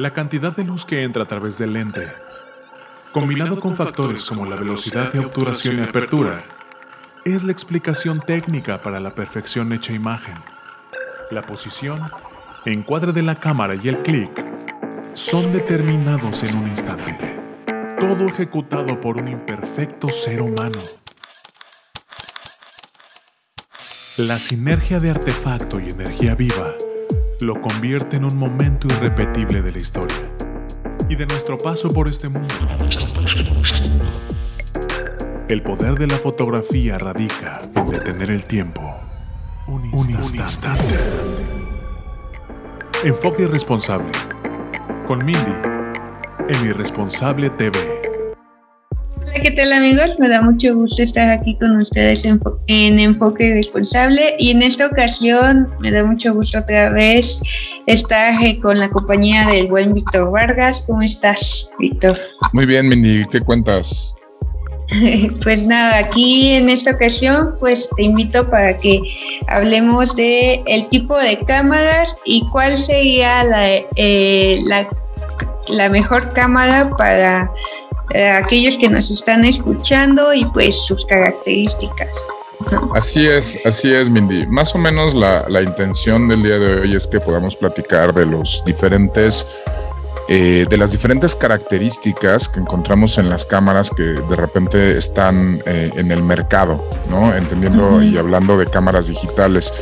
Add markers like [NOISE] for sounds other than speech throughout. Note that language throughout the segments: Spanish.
La cantidad de luz que entra a través del lente, combinado con factores como la velocidad de obturación y apertura, es la explicación técnica para la perfección hecha imagen. La posición, encuadre de la cámara y el clic son determinados en un instante. Todo ejecutado por un imperfecto ser humano. La sinergia de artefacto y energía viva lo convierte en un momento irrepetible de la historia y de nuestro paso por este mundo. El poder de la fotografía radica en detener el tiempo. Un instante. Enfoque irresponsable. Con Mindy, en Irresponsable TV. ¿Qué tal amigos? Me da mucho gusto estar aquí con ustedes en, Enfoque Responsable y en esta ocasión me da mucho gusto otra vez estar eh, con la compañía del buen Víctor Vargas. ¿Cómo estás, Víctor? Muy bien, Mindy, ¿qué cuentas? [LAUGHS] Pues nada, aquí en esta ocasión pues te invito para que hablemos de el tipo de cámaras y cuál sería la, eh, la, la mejor cámara para eh, aquellos que nos están escuchando y pues sus características. Así es, así es, Mindy. Más o menos la, la, intención del día de hoy es que podamos platicar de los diferentes, eh, de las diferentes características que encontramos en las cámaras que de repente están eh, en el mercado, ¿no? Entendiendo y hablando de cámaras digitales.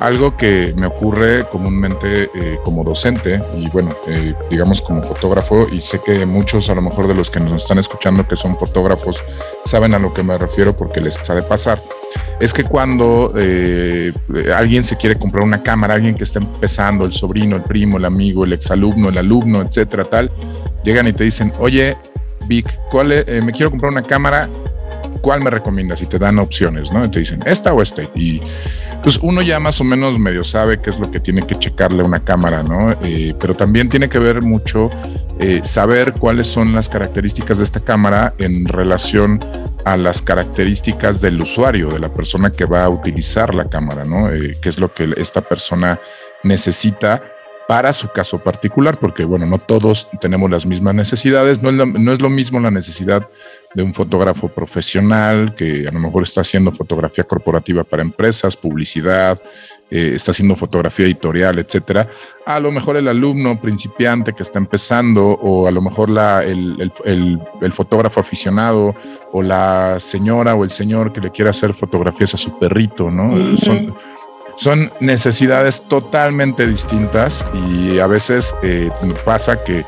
Algo que me ocurre comúnmente eh, como docente y bueno, eh, digamos como fotógrafo y sé que muchos a lo mejor de los que nos están escuchando que son fotógrafos saben a lo que me refiero porque les sabe pasar. Es que cuando eh, alguien se quiere comprar una cámara, alguien que está empezando, el sobrino, el primo, el amigo, el exalumno, el alumno, etcétera, tal, llegan y te dicen, oye, Vic, ¿cuál me quiero comprar una cámara, ¿cuál me recomiendas? Y te dan opciones, ¿no? Y te dicen, esta o esta. Y pues uno ya más o menos medio sabe qué es lo que tiene que checarle una cámara, ¿no? Eh, pero también tiene que ver mucho eh, saber cuáles son las características de esta cámara en relación a las características del usuario, de la persona que va a utilizar la cámara, ¿no? Eh, qué es lo que esta persona necesita para su caso particular, porque bueno, no todos tenemos las mismas necesidades, no es, lo, no es lo mismo la necesidad de un fotógrafo profesional que a lo mejor está haciendo fotografía corporativa para empresas, publicidad, eh, está haciendo fotografía editorial, etcétera, a lo mejor el alumno principiante que está empezando, o a lo mejor la, el, el, el, fotógrafo aficionado, o la señora o el señor que le quiere hacer fotografías a su perrito, ¿no? Son son necesidades totalmente distintas y a veces eh, pasa que,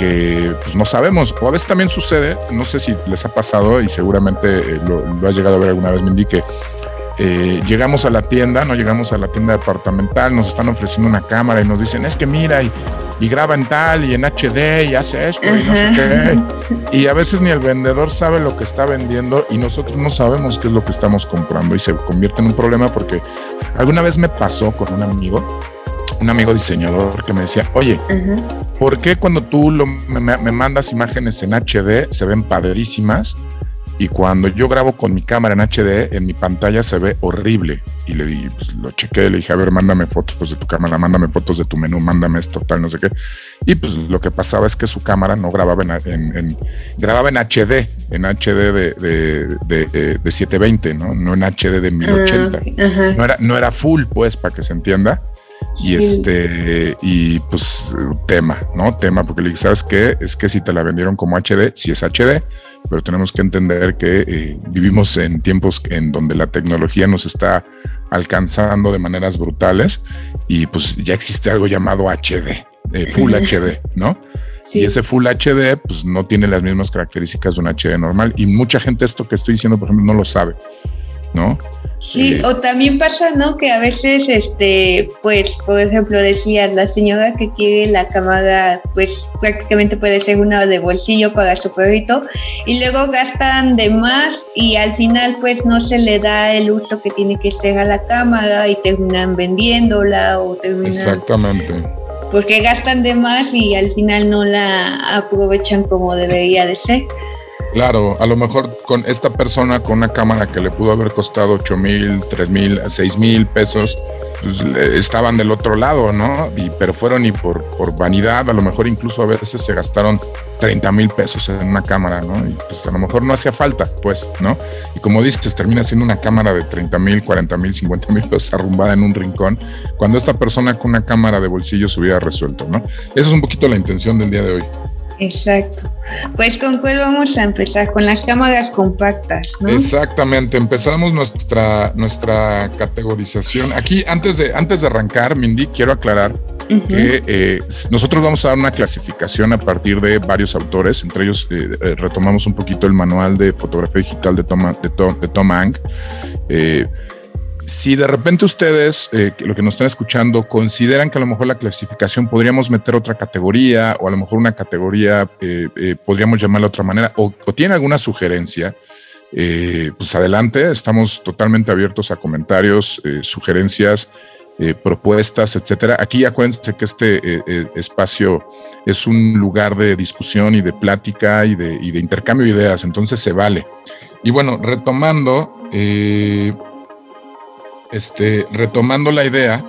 que pues no sabemos, o a veces también sucede, no sé si les ha pasado y seguramente eh, lo, lo, has llegado a ver alguna vez, me indique eh, llegamos a la tienda, no llegamos a la tienda departamental, nos están ofreciendo una cámara y nos dicen, es que mira, y, y graba en tal y en HD y hace esto y no sé qué. Y a veces ni el vendedor sabe lo que está vendiendo y nosotros no sabemos qué es lo que estamos comprando y se convierte en un problema porque alguna vez me pasó con un amigo un amigo diseñador que me decía, oye, ¿por qué cuando tú lo, me, me, mandas imágenes en HD se ven padrísimas? Y cuando yo grabo con mi cámara en HD, en mi pantalla se ve horrible. Y le di, pues lo chequé, le dije, a ver, mándame fotos de tu cámara, mándame fotos de tu menú, mándame esto, tal, no sé qué. Y pues lo que pasaba es que su cámara no grababa en, en, en grababa en HD, en HD de, de, de, de, 720, ¿no? No en HD de 1080. Uh, no, era, no era full, pues, para que se entienda. Y este, y pues tema, ¿no? Tema, porque le dije, ¿sabes qué? Es que si te la vendieron como HD, si es HD, pero tenemos que entender que eh, vivimos en tiempos en donde la tecnología nos está alcanzando de maneras brutales y pues ya existe algo llamado HD, eh, Full HD, ¿no? Sí. Y ese Full HD pues no tiene las mismas características de un HD normal y mucha gente esto que estoy diciendo, por ejemplo, no lo sabe. ¿No? Sí, eh, o también pasa, ¿no? Que a veces, este, pues, por ejemplo, decía la señora que quiere la cámara, pues prácticamente puede ser una de bolsillo para su perrito, y luego gastan de más y al final, pues, no se le da el uso que tiene que ser a la cámara y terminan vendiéndola o terminan. Exactamente. Porque gastan de más y al final no la aprovechan como debería de ser. Claro, a lo mejor con esta persona con una cámara que le pudo haber costado 8 mil, 3 mil, 6 mil pesos, pues, estaban del otro lado, ¿no? Y, pero fueron y por, por vanidad, a lo mejor incluso a veces se gastaron 30 mil pesos en una cámara, ¿no? Y pues a lo mejor no hacía falta, pues, ¿no? Y como dices, termina siendo una cámara de 30 mil, 40 mil, 50 mil pesos arrumbada en un rincón, cuando esta persona con una cámara de bolsillo se hubiera resuelto, ¿no? Esa es un poquito la intención del día de hoy. Exacto. Pues con cuál vamos a empezar, con las cámaras compactas, ¿no? Exactamente, empezamos nuestra, nuestra categorización. Aquí, antes de, antes de arrancar, Mindy, quiero aclarar que eh, nosotros vamos a dar una clasificación a partir de varios autores, entre ellos eh, eh, retomamos un poquito el manual de fotografía digital de Tom, de Tom, de Tom Hank si de repente ustedes, eh, lo que nos están escuchando, consideran que a lo mejor la clasificación podríamos meter otra categoría o a lo mejor una categoría eh, eh, podríamos llamarla de otra manera o, o tienen alguna sugerencia, pues adelante, estamos totalmente abiertos a comentarios, sugerencias, propuestas, etcétera. Aquí acuérdense que este espacio es un lugar de discusión y de plática y de, y de intercambio de ideas, entonces se vale. Y bueno, retomando, este, retomando la idea,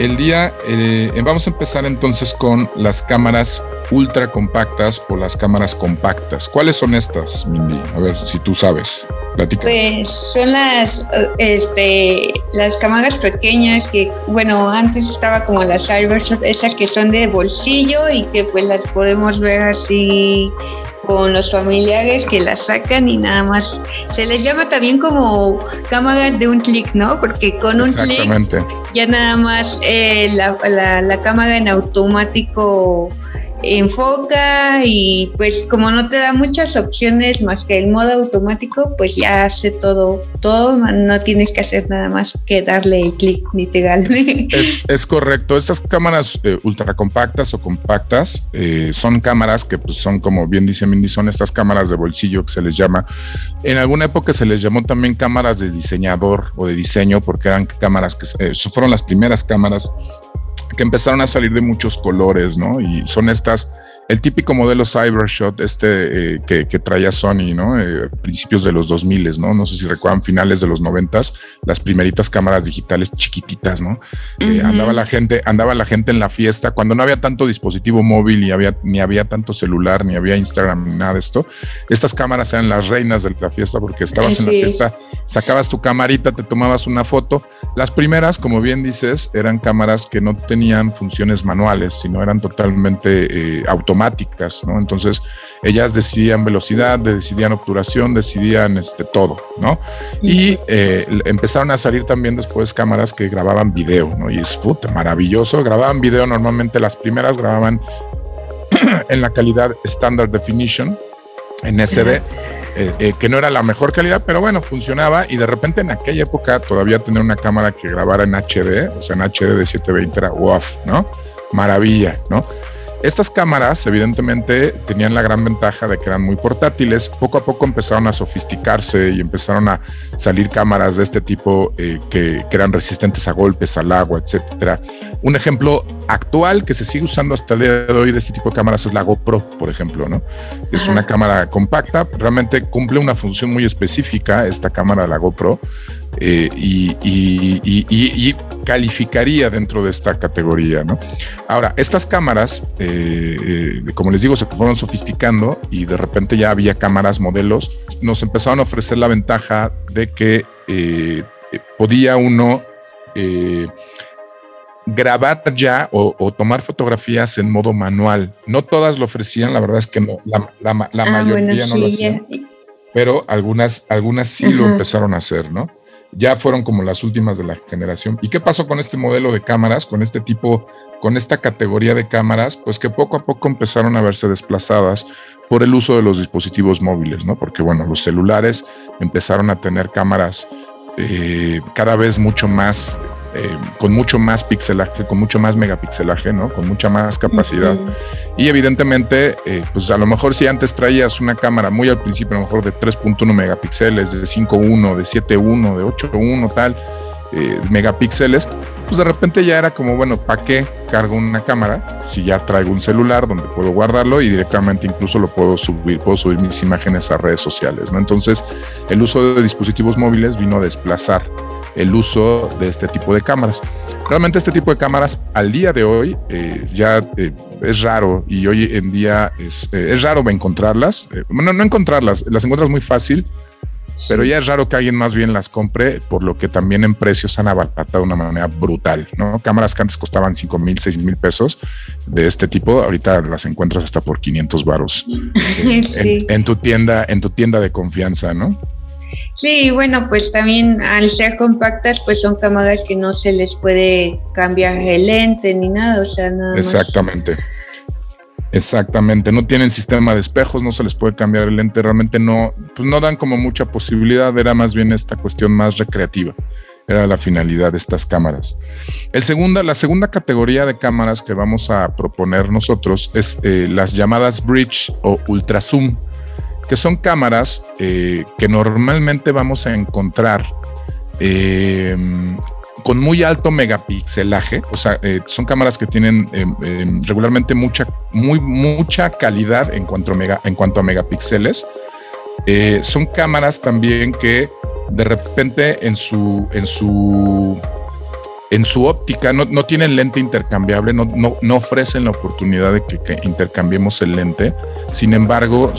el día, eh, vamos a empezar entonces con las cámaras ultra compactas o las cámaras compactas. ¿Cuáles son estas, Mindy? A ver si tú sabes. Platica. Pues son las, este, las cámaras pequeñas que, bueno, antes estaba como las Cybershot, esas que son de bolsillo y que pues las podemos ver así con los familiares que las sacan y nada más. Se les llama también como cámaras de un clic, ¿no? Porque con un clic ya nada más eh, la, la, la cámara en automático enfoca y pues como no te da muchas opciones más que el modo automático, pues ya hace todo, todo, no tienes que hacer nada más que darle el clic literal. Es, [LAUGHS] es, correcto, estas cámaras eh, ultra compactas o compactas eh, son cámaras que pues, son como bien dice Mindy, son estas cámaras de bolsillo que se les llama. En alguna época se les llamó también cámaras de diseñador o de diseño porque eran cámaras que eh, fueron las primeras cámaras que empezaron a salir de muchos colores, ¿no? Y son estas el típico modelo Cybershot, este eh, que, traía Sony, ¿no? Eh, principios de los 2000, ¿no? No sé si recuerdan finales de los 90, las primeritas cámaras digitales chiquititas, ¿no? Eh, andaba la gente, andaba la gente en la fiesta cuando no había tanto dispositivo móvil ni había, ni había tanto celular, ni había Instagram, ni nada de esto. Estas cámaras eran las reinas de la fiesta porque estabas en la fiesta, sacabas tu camarita, te tomabas una foto. Las primeras, como bien dices, eran cámaras que no tenían funciones manuales, sino eran totalmente automáticas ¿no? Entonces, ellas decidían velocidad, decidían obturación, decidían este, todo, ¿no? Y eh, empezaron a salir también después cámaras que grababan video, ¿no? Y es puta, maravilloso, grababan video, normalmente las primeras grababan [CLEARS THROAT] en la calidad Standard Definition, en SD. Eh, eh, que no era la mejor calidad, pero bueno, funcionaba y de repente en aquella época todavía tener una cámara que grabara en HD, o sea, en HD de 720 era wow, ¿no? Maravilla, ¿no? Estas cámaras evidentemente tenían la gran ventaja de que eran muy portátiles. Poco a poco empezaron a sofisticarse y empezaron a salir cámaras de este tipo eh, que, eran resistentes a golpes, al agua, etcétera. Un ejemplo actual que se sigue usando hasta el día de hoy de este tipo de cámaras es la GoPro, por ejemplo, ¿no? Es una cámara compacta, realmente cumple una función muy específica esta cámara la GoPro eh, y, calificaría dentro de esta categoría, ¿no? Ahora, estas cámaras, eh, eh, como les digo, se fueron sofisticando y de repente ya había cámaras, modelos, nos empezaron a ofrecer la ventaja de que podía uno grabar ya o, tomar fotografías en modo manual. No todas lo ofrecían, la verdad es que no, la, ah, mayoría no lo hacían, pero algunas, algunas sí lo empezaron a hacer, ¿no? Ya fueron como las últimas de la generación. ¿Y qué pasó con este modelo de cámaras, con este tipo, con esta categoría de cámaras? Pues que poco a poco empezaron a verse desplazadas por el uso de los dispositivos móviles, ¿no? Porque bueno, los celulares empezaron a tener cámaras eh, cada vez mucho más eh, con mucho más pixelaje, con mucho más megapixelaje, ¿no? Con mucha más capacidad. Y evidentemente, eh, pues a lo mejor si antes traías una cámara muy al principio, a lo mejor de 3.1 megapíxeles, de 5.1, de 7.1, de 8.1, tal, eh, megapíxeles, pues de repente ya era como, bueno, ¿para qué cargo una cámara si ya traigo un celular donde puedo guardarlo y directamente incluso lo puedo subir, puedo subir mis imágenes a redes sociales, ¿no? Entonces, el uso de dispositivos móviles vino a desplazar el uso de este tipo de cámaras. Realmente este tipo de cámaras al día de hoy eh, ya eh, es raro y hoy en día es, eh, es raro encontrarlas. bueno, no encontrarlas, las encuentras muy fácil, pero ya es raro que alguien más bien las compre, por lo que también en precios han abaratado de una manera brutal, ¿no? Cámaras que antes costaban 5 mil, 6 mil pesos de este tipo, ahorita las encuentras hasta por 500 varos [LAUGHS] en, tu tienda, en tu tienda de confianza, ¿no? Sí, bueno, pues también al ser compactas, pues son cámaras que no se les puede cambiar el lente ni nada, o sea, nada Exactamente. Exactamente, no tienen sistema de espejos, no se les puede cambiar el lente, realmente no, pues no dan como mucha posibilidad, era más bien esta cuestión más recreativa, era la finalidad de estas cámaras. El segunda, la segunda categoría de cámaras que vamos a proponer nosotros es eh, las llamadas bridge o ultra zoom, que son cámaras eh, que normalmente vamos a encontrar eh, con muy alto megapixelaje, o sea, eh, son cámaras que tienen regularmente mucha, muy, mucha calidad en cuanto a, mega, en cuanto a megapíxeles. son cámaras también que de repente en su, en su, en su óptica no, no tienen lente intercambiable, no, no, no, ofrecen la oportunidad de que, que intercambiemos el lente. Sin embargo,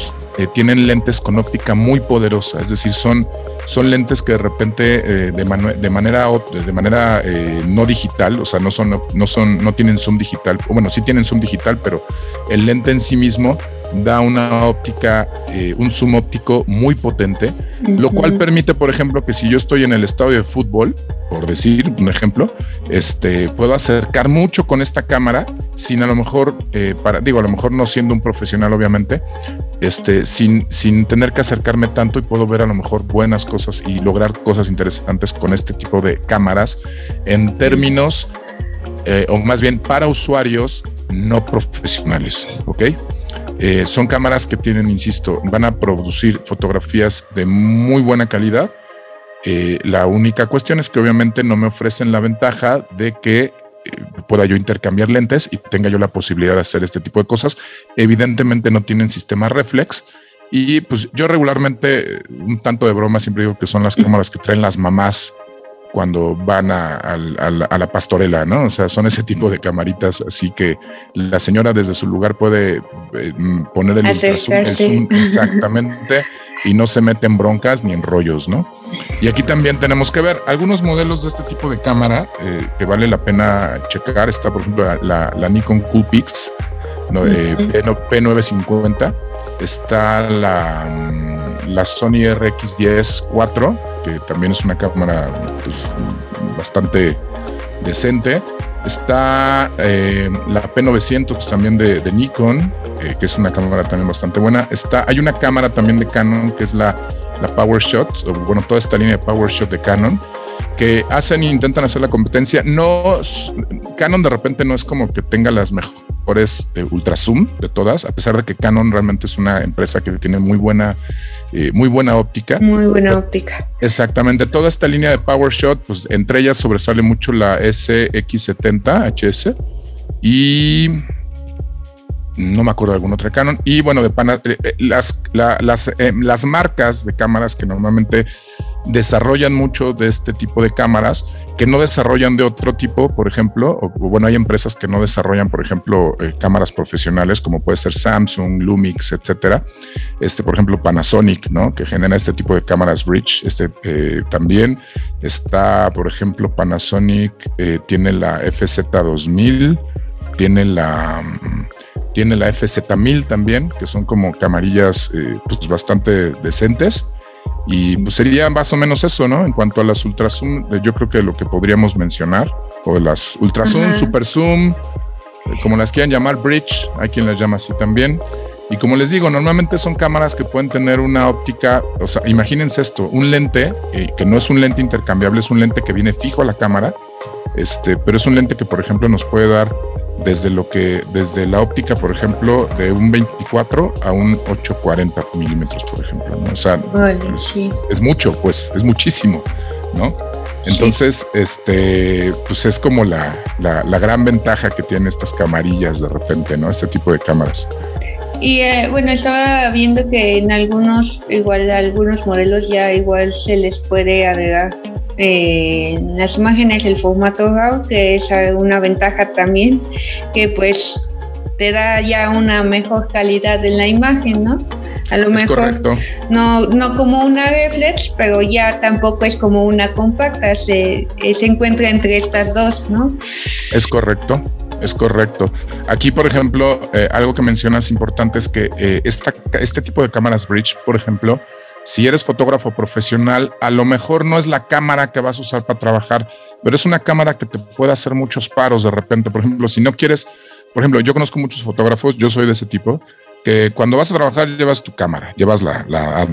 tienen lentes con óptica muy poderosa, es decir, son son lentes que de repente eh, de, de, manera de manera eh, no digital, o sea, no son no son no tienen zoom digital, bueno, sí tienen zoom digital, pero el lente en sí mismo da una óptica, eh, un zoom óptico muy potente, lo cual permite, por ejemplo, que si yo estoy en el estadio de fútbol, por decir un ejemplo, este, puedo acercar mucho con esta cámara sin a lo mejor, para, digo, a lo mejor no siendo un profesional, obviamente, este, sin, sin tener que acercarme tanto y puedo ver a lo mejor buenas cosas y lograr cosas interesantes con este tipo de cámaras en términos, eh, o más bien para usuarios no profesionales, ¿ok? Eh, son cámaras que tienen, insisto, van a producir fotografías de muy buena calidad. Eh, la única cuestión es que obviamente no me ofrecen la ventaja de que pueda yo intercambiar lentes y tenga yo la posibilidad de hacer este tipo de cosas. Evidentemente no tienen sistema reflex. Y pues yo regularmente, un tanto de broma, siempre digo que son las cámaras que traen las mamás cuando van a, la pastorela, ¿no? O sea, son ese tipo de camaritas, así que la señora desde su lugar puede eh, poner el, el zoom [LAUGHS] exactamente y no se mete en broncas ni en rollos, ¿no? Y aquí también tenemos que ver algunos modelos de este tipo de cámara eh, que vale la pena checar. Está, por ejemplo, la, Nikon Coolpix no, eh, P950. Está la, mm, la Sony RX10 4, que también es una cámara pues, bastante decente. Está eh, la P900 también de, Nikon, eh, que es una cámara también bastante buena. Está, hay una cámara también de Canon que es la, la PowerShot, bueno, toda esta línea de PowerShot de Canon, que hacen e intentan hacer la competencia. No, Canon de repente no es como que tenga las mejores eh, ultra zoom de todas, a pesar de que Canon realmente es una empresa que tiene muy buena eh, muy buena óptica. Muy buena óptica. Exactamente. Toda esta línea de PowerShot, pues entre ellas sobresale mucho la SX70 HS y no me acuerdo de alguna otra Canon. Y bueno, de eh, eh, las, las, las marcas de cámaras que normalmente desarrollan mucho de este tipo de cámaras que no desarrollan de otro tipo, por ejemplo, o, bueno, hay empresas que no desarrollan, por ejemplo, eh, cámaras profesionales como puede ser Samsung, Lumix, etcétera. Este, por ejemplo, Panasonic, ¿no? Que genera este tipo de cámaras bridge. Este eh, también está, por ejemplo, Panasonic eh, tiene la FZ2000, tiene la tiene la FZ1000 también, que son como camarillas pues bastante decentes. Y pues sería más o menos eso, ¿no? En cuanto a las ultrazoom, eh, yo creo que lo que podríamos mencionar, o las ultrazoom, super zoom, eh, como las quieran llamar, bridge, hay quien las llama así también. Y como les digo, normalmente son cámaras que pueden tener una óptica, o sea, imagínense esto, un lente, eh, que no es un lente intercambiable, es un lente que viene fijo a la cámara, este, pero es un lente que, por ejemplo, nos puede dar desde lo que, desde la óptica, por ejemplo, de un 24 a un 840 milímetros, por ejemplo, ¿no? O sea, es, mucho, pues, es muchísimo, ¿no? Entonces, este, pues es como la, la, la, gran ventaja que tienen estas camarillas de repente, ¿no? Este tipo de cámaras. Y eh, bueno, estaba viendo que en algunos, igual algunos modelos ya igual se les puede agregar eh, en las imágenes el formato RAW, que es una ventaja también, que pues te da ya una mejor calidad en la imagen, ¿no? A lo mejor no, no como una reflex, pero ya tampoco es como una compacta, se, eh, se encuentra entre estas dos, ¿no? Es correcto es correcto. Aquí, por ejemplo, eh, algo que mencionas importante es que eh, este tipo de cámaras bridge, por ejemplo, si eres fotógrafo profesional, a lo mejor no es la cámara que vas a usar para trabajar, pero es una cámara que te puede hacer muchos paros de repente. Por ejemplo, si no quieres, por ejemplo, yo conozco muchos fotógrafos, yo soy de ese tipo, que cuando vas a trabajar llevas tu cámara, llevas la,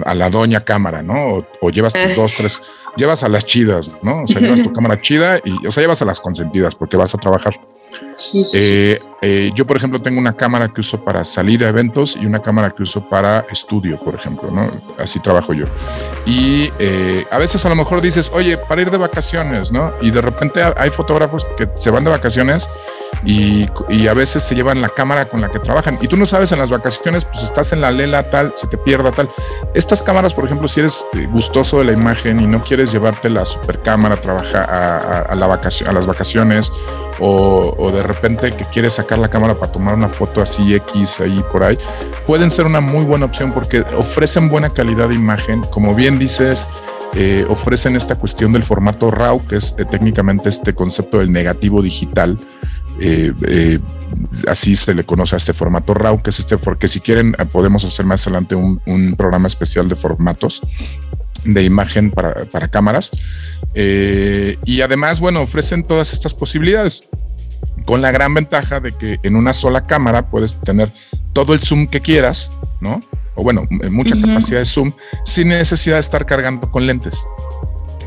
a, la doña cámara, ¿no? O, llevas tus dos, tres, llevas a las chidas, ¿no? O sea, llevas tu [LAUGHS] cámara chida y, o sea, llevas a las consentidas porque vas a trabajar. Eh, eh, yo, por ejemplo, tengo una cámara que uso para salir a eventos y una cámara que uso para estudio, por ejemplo, ¿no? Así trabajo yo. Y eh, a veces a lo mejor dices, oye, para ir de vacaciones, ¿no? Y de repente hay fotógrafos que se van de vacaciones y, y, a veces se llevan la cámara con la que trabajan. Y tú no sabes en las vacaciones, pues estás en la lela tal, se te pierda tal. Estas cámaras, por ejemplo, si eres gustoso de la imagen y no quieres llevarte la super cámara a trabajar a, la vacación, a las vacaciones o, o de repente que quieres sacar la cámara para tomar una foto así X ahí por ahí, pueden ser una muy buena opción porque ofrecen buena calidad de imagen. Como bien dices, eh, ofrecen esta cuestión del formato RAW, que es eh, técnicamente este concepto del negativo digital. Eh, así se le conoce a este formato RAW, que es este, porque si quieren podemos hacer más adelante un, un programa especial de formatos de imagen para, para cámaras. y además, bueno, ofrecen todas estas posibilidades con la gran ventaja de que en una sola cámara puedes tener todo el zoom que quieras, ¿no? O bueno, mucha capacidad de zoom sin necesidad de estar cargando con lentes.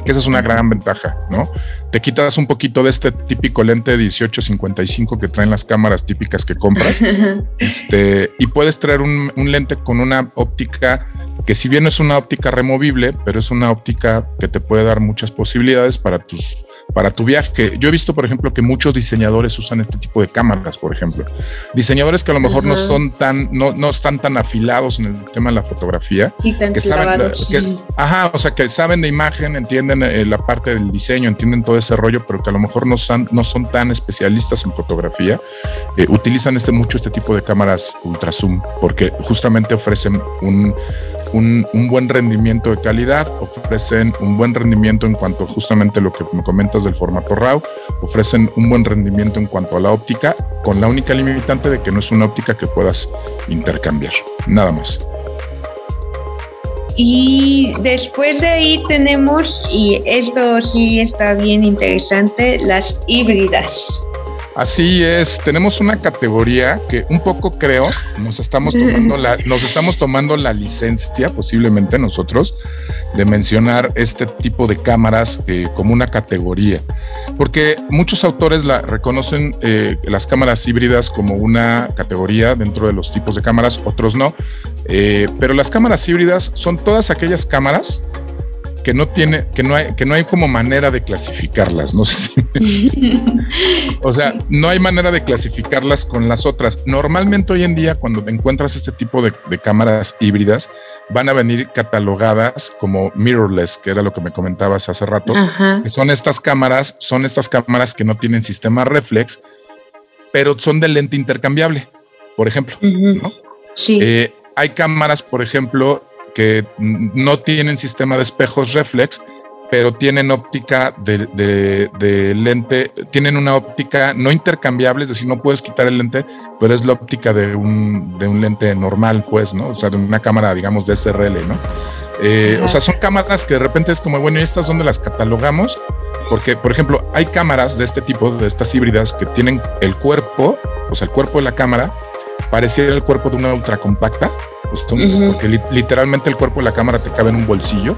Que esa es una gran ventaja, ¿no? Te quitas un poquito de este típico lente 1855 que traen las cámaras típicas que compras. [LAUGHS] este, y puedes traer un, un lente con una óptica que si bien es una óptica removible, pero es una óptica que te puede dar muchas posibilidades para tus para tu viaje. Yo he visto, por ejemplo, que muchos diseñadores usan este tipo de cámaras, por ejemplo. Diseñadores que a lo mejor no son tan, no, no están tan afilados en el tema de la fotografía. que saben, ajá, o sea, que saben de imagen, entienden eh, la parte del diseño, entienden todo ese rollo, pero que a lo mejor no son, no son tan especialistas en fotografía. Eh, utilizan este, mucho este tipo de cámaras ultra zoom, porque justamente ofrecen un un, buen rendimiento de calidad, ofrecen un buen rendimiento en cuanto justamente lo que me comentas del formato RAW, ofrecen un buen rendimiento en cuanto a la óptica, con la única limitante de que no es una óptica que puedas intercambiar, nada más. Y después de ahí tenemos, y esto sí está bien interesante, las híbridas. Así es, tenemos una categoría que un poco creo nos estamos tomando la, [LAUGHS] nos estamos tomando la licencia, posiblemente nosotros, de mencionar este tipo de cámaras eh, como una categoría, porque muchos autores la reconocen eh, las cámaras híbridas como una categoría dentro de los tipos de cámaras, otros no, eh, pero las cámaras híbridas son todas aquellas cámaras que no tiene, que no hay, que no hay como manera de clasificarlas. No sé si [LAUGHS] o sea, no hay manera de clasificarlas con las otras. Normalmente hoy en día, cuando encuentras este tipo de, cámaras híbridas, van a venir catalogadas como mirrorless, que era lo que me comentabas hace rato. Que son estas cámaras, son estas cámaras que no tienen sistema reflex, pero son de lente intercambiable, por ejemplo. Sí. Eh, hay cámaras, por ejemplo, que no tienen sistema de espejos reflex, pero tienen óptica de, lente, tienen una óptica no intercambiable, es decir, no puedes quitar el lente, pero es la óptica de un, de un lente normal, pues, ¿no? O sea, de una cámara, digamos, de SRL, ¿no? Eh, o sea, son cámaras que de repente es como, bueno, ¿y estas dónde las catalogamos? Porque, por ejemplo, hay cámaras de este tipo, de estas híbridas, que tienen el cuerpo, o sea, el cuerpo de la cámara, pareciera el cuerpo de una ultra compacta, porque literalmente el cuerpo de la cámara te cabe en un bolsillo,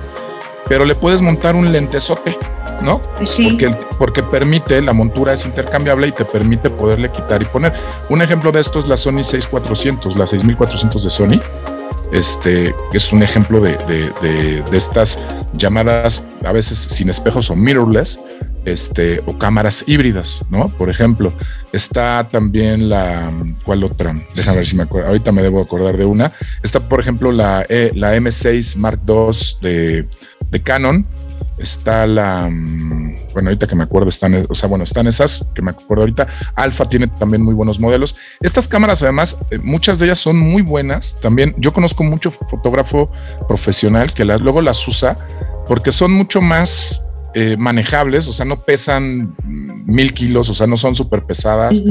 pero le puedes montar un lentesote, ¿no? Sí. Porque, porque permite, la montura es intercambiable y te permite poderle quitar y poner. Un ejemplo de esto es la Sony 6400, la 6400 de Sony. este, es un ejemplo de, de, estas llamadas a veces sin espejos o mirrorless, este, o cámaras híbridas, ¿no? Por ejemplo, está también la, ¿cuál otra? Déjame ver si me acuerdo, ahorita me debo acordar de una. Está, por ejemplo, la, e, la M6 Mark II de, de Canon, está la, mm, bueno, ahorita que me acuerdo, están, o sea, bueno, están esas que me acuerdo ahorita. Alfa tiene también muy buenos modelos. Estas cámaras, además, eh, muchas de ellas son muy buenas. También yo conozco mucho fotógrafo profesional que luego las usa porque son mucho más eh, manejables, o sea, no pesan mil kilos, o sea, no son súper pesadas,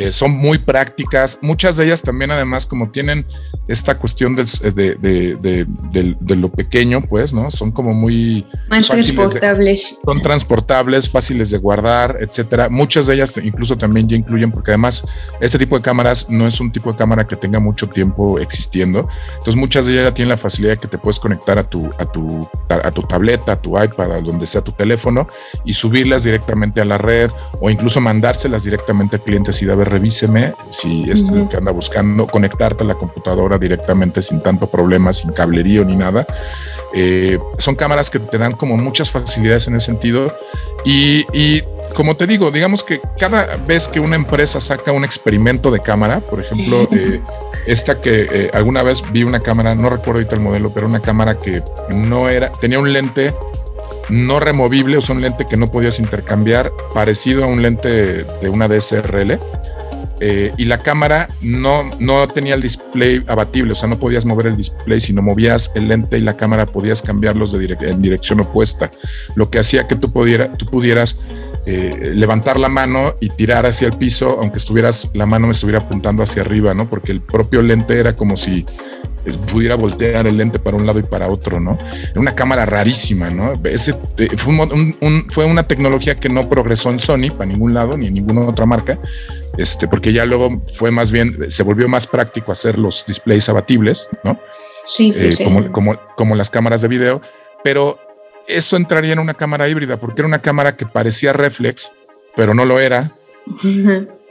eh, son muy prácticas. Muchas de ellas también, además, como tienen esta cuestión de, de, lo pequeño, pues, ¿no? Son como muy... Más transportables. son transportables, fáciles de guardar, etcétera. Muchas de ellas incluso también ya incluyen, porque además este tipo de cámaras no es un tipo de cámara que tenga mucho tiempo existiendo. Entonces, muchas de ellas ya tienen la facilidad de que te puedes conectar a tu, a tu, a tu tableta, a tu iPad, a donde sea tu teléfono teléfono y subirlas directamente a la red o incluso mandárselas directamente al cliente si debe revíseme si es lo que anda buscando, conectarte a la computadora directamente sin tanto problema, sin cablerío ni nada. Eh, son cámaras que te dan como muchas facilidades en ese sentido y, y como te digo, digamos que cada vez que una empresa saca un experimento de cámara, por ejemplo, eh, esta que eh, alguna vez vi una cámara, no recuerdo ahorita el modelo, pero una cámara que no era, tenía un lente no removible, o sea, un lente que no podías intercambiar, parecido a un lente de una DSRL. Eh, y la cámara no, no tenía el display abatible, o sea, no podías mover el display, sino movías el lente y la cámara podías cambiarlos de en dirección opuesta, lo que hacía que tú, tú pudieras eh, levantar la mano y tirar hacia el piso, aunque estuvieras, la mano me estuviera apuntando hacia arriba, ¿no? Porque el propio lente era como si pudiera voltear el lente para un lado y para otro, ¿no? Una cámara rarísima, ¿no? Ese, eh, fue, fue, una tecnología que no progresó en Sony para ningún lado ni en ninguna otra marca, este, porque ya luego fue más bien, se volvió más práctico hacer los displays abatibles, ¿no? Sí, eh, como, como, como las cámaras de video, pero eso entraría en una cámara híbrida, porque era una cámara que parecía reflex, pero no lo era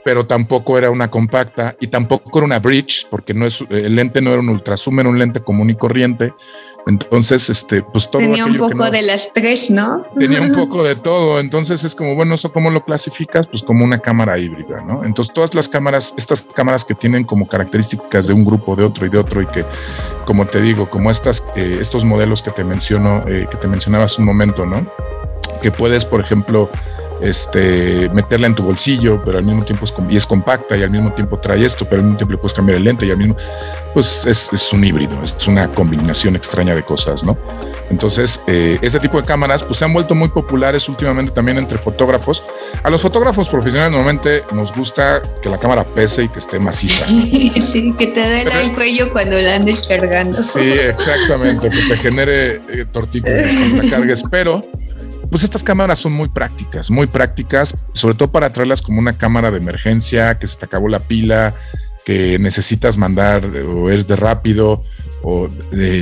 pero tampoco era una compacta y tampoco era una bridge, porque no es, el lente no era un ultrazoom, era un lente común y corriente. Entonces, este, pues todo. Tenía un poco de las tres, ¿no? Tenía un [LAUGHS] poco de todo. Entonces es como, bueno, ¿eso cómo lo clasificas? Pues como una cámara híbrida, ¿no? Entonces, todas las cámaras, estas cámaras que tienen como características de un grupo, de otro y de otro, y que, como te digo, como estas, eh, estos modelos que te menciono, eh, que te mencionaba hace un momento, ¿no? Que puedes, por ejemplo, este, meterla en tu bolsillo, pero al mismo tiempo es, y es compacta y al mismo tiempo trae esto, pero al mismo tiempo le puedes cambiar el lente y al mismo, pues es, es un híbrido, es una combinación extraña de cosas, ¿no? Entonces, eh, este tipo de cámaras pues se han vuelto muy populares últimamente también entre fotógrafos. A los fotógrafos profesionales normalmente nos gusta que la cámara pese y que esté maciza. [LAUGHS] Sí, que te duele el cuello cuando la andes cargando. Sí, exactamente, que te genere eh, tortícolis cuando la [LAUGHS] cargues, pero pues estas cámaras son muy prácticas, muy prácticas, sobre todo para traerlas como una cámara de emergencia, que se te acabó la pila, que necesitas mandar o es de rápido. O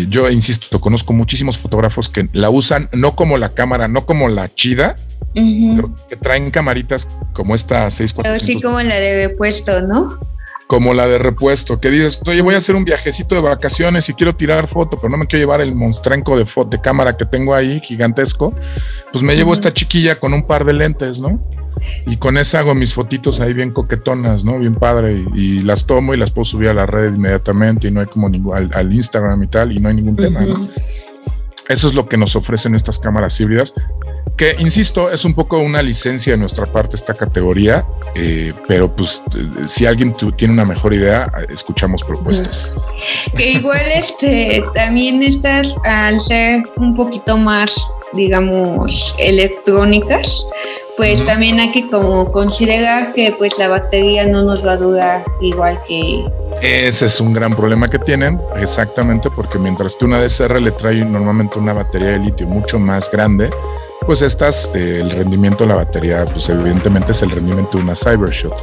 yo insisto, conozco muchísimos fotógrafos que la usan no como la cámara, no como la chida, pero que traen camaritas como esta 6400. Así como la de repuesto, ¿no? Como la de repuesto, que dices, oye, voy a hacer un viajecito de vacaciones y quiero tirar foto, pero no me quiero llevar el monstrenco de, de cámara que tengo ahí, gigantesco, pues me llevo esta chiquilla con un par de lentes, ¿no? Y con esa hago mis fotitos ahí bien coquetonas, ¿no? Bien padre, y, las tomo y las puedo subir a la red inmediatamente y no hay como ningún, al, Instagram y tal, y no hay ningún tema, ¿no? Eso es lo que nos ofrecen estas cámaras híbridas, que insisto, es un poco una licencia de nuestra parte esta categoría, eh, pero pues si alguien tiene una mejor idea, escuchamos propuestas. Que igual este, también estas, al ser un poquito más, digamos, electrónicas, pues también hay que como considerar que pues la batería no nos va a durar igual que ese es un gran problema que tienen, exactamente, porque mientras que una DSR le trae normalmente una batería de litio mucho más grande, pues estas, eh, el rendimiento de la batería, pues evidentemente es el rendimiento de una Cybershot,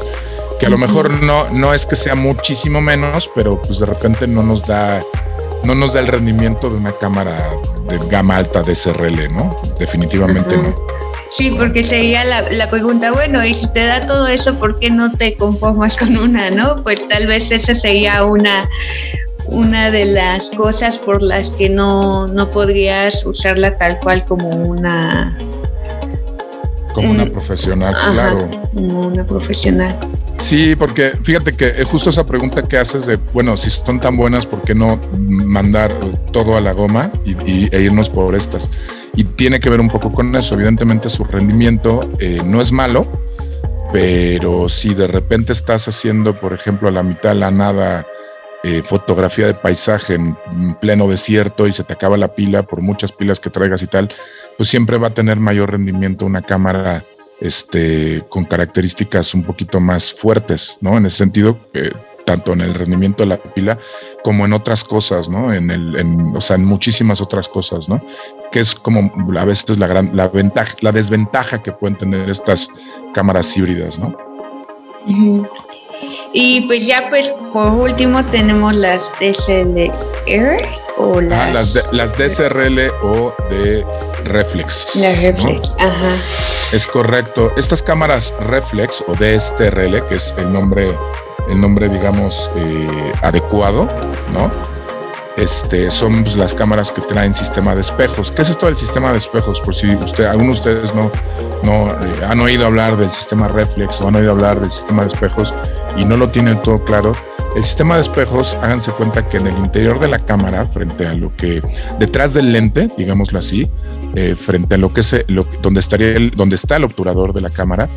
que a lo mejor no, no es que sea muchísimo menos, pero pues de repente no nos da, no nos da el rendimiento de una cámara de gama alta DSRL, ¿no? Definitivamente no. Sí, porque sería la, la, pregunta, bueno, y si te da todo eso, ¿por qué no te conformas con una, no? Pues tal vez esa sería una, una de las cosas por las que no, no podrías usarla tal cual como una como una profesional, claro. Como una profesional. Sí, porque fíjate que eh, justo esa pregunta que haces de, bueno, si son tan buenas, ¿por qué no mandar todo a la goma y, e irnos por estas? Y tiene que ver un poco con eso. Evidentemente su rendimiento eh, no es malo, pero si de repente estás haciendo, por ejemplo, a la mitad de la nada, eh, fotografía de paisaje en pleno desierto y se te acaba la pila por muchas pilas que traigas y tal, pues siempre va a tener mayor rendimiento una cámara este, con características un poquito más fuertes, ¿no? En ese sentido, eh, tanto en el rendimiento de la pila como en otras cosas, ¿no? En el, en, o sea, en muchísimas otras cosas, ¿no? Que es como a veces la gran, la ventaja, la desventaja que pueden tener estas cámaras híbridas, ¿no? Y pues ya pues por último tenemos las DSLR o las... las, las DSRL o de reflex. La reflex, ajá. Es correcto. Estas cámaras reflex o DSRL, que es el nombre, el nombre digamos eh, adecuado, ¿no? Este, son pues, las cámaras que traen sistema de espejos. ¿Qué es esto del sistema de espejos? Por si usted, de ustedes no, no eh, han oído hablar del sistema reflex o han oído hablar del sistema de espejos y no lo tienen todo claro. El sistema de espejos, háganse cuenta que en el interior de la cámara, frente a lo que, detrás del lente, digámoslo así, eh, frente a lo que es lo, donde estaría el, donde está el obturador de la cámara,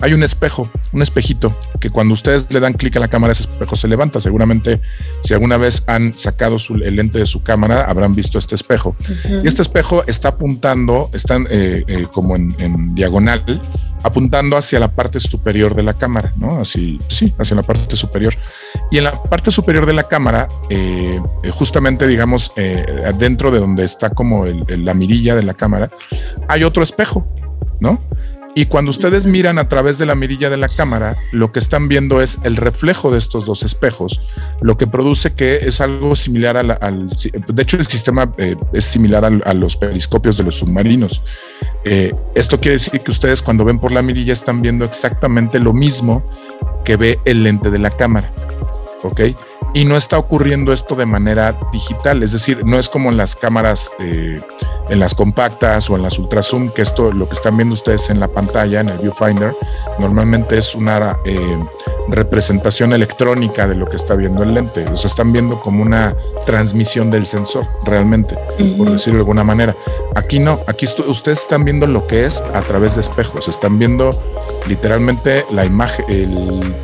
hay un espejo, un espejito, que cuando ustedes le dan clic a la cámara, ese espejo se levanta. Seguramente, si alguna vez han sacado el lente de su cámara, habrán visto este espejo. Y este espejo está apuntando, están eh, eh, como en, en diagonal apuntando hacia la parte superior de la cámara, ¿no? Así, sí, hacia la parte superior. Y en la parte superior de la cámara, eh, justamente, digamos, eh, dentro de donde está como la mirilla de la cámara, hay otro espejo, ¿no? Y cuando ustedes miran a través de la mirilla de la cámara, lo que están viendo es el reflejo de estos dos espejos, lo que produce que es algo similar al... de hecho, el sistema eh, es similar a los periscopios de los submarinos. Eh, esto quiere decir que ustedes cuando ven por la mirilla están viendo exactamente lo mismo que ve el lente de la cámara. ¿Ok? Y no está ocurriendo esto de manera digital, es decir, no es como en las cámaras, eh, en las compactas o en las ultra zoom, que esto, lo que están viendo ustedes en la pantalla, en el viewfinder, normalmente es una eh, representación electrónica de lo que está viendo el lente, o sea, están viendo como una transmisión del sensor, realmente, por decirlo de alguna manera. Aquí no, aquí ustedes están viendo lo que es a través de espejos, están viendo literalmente la imagen, el,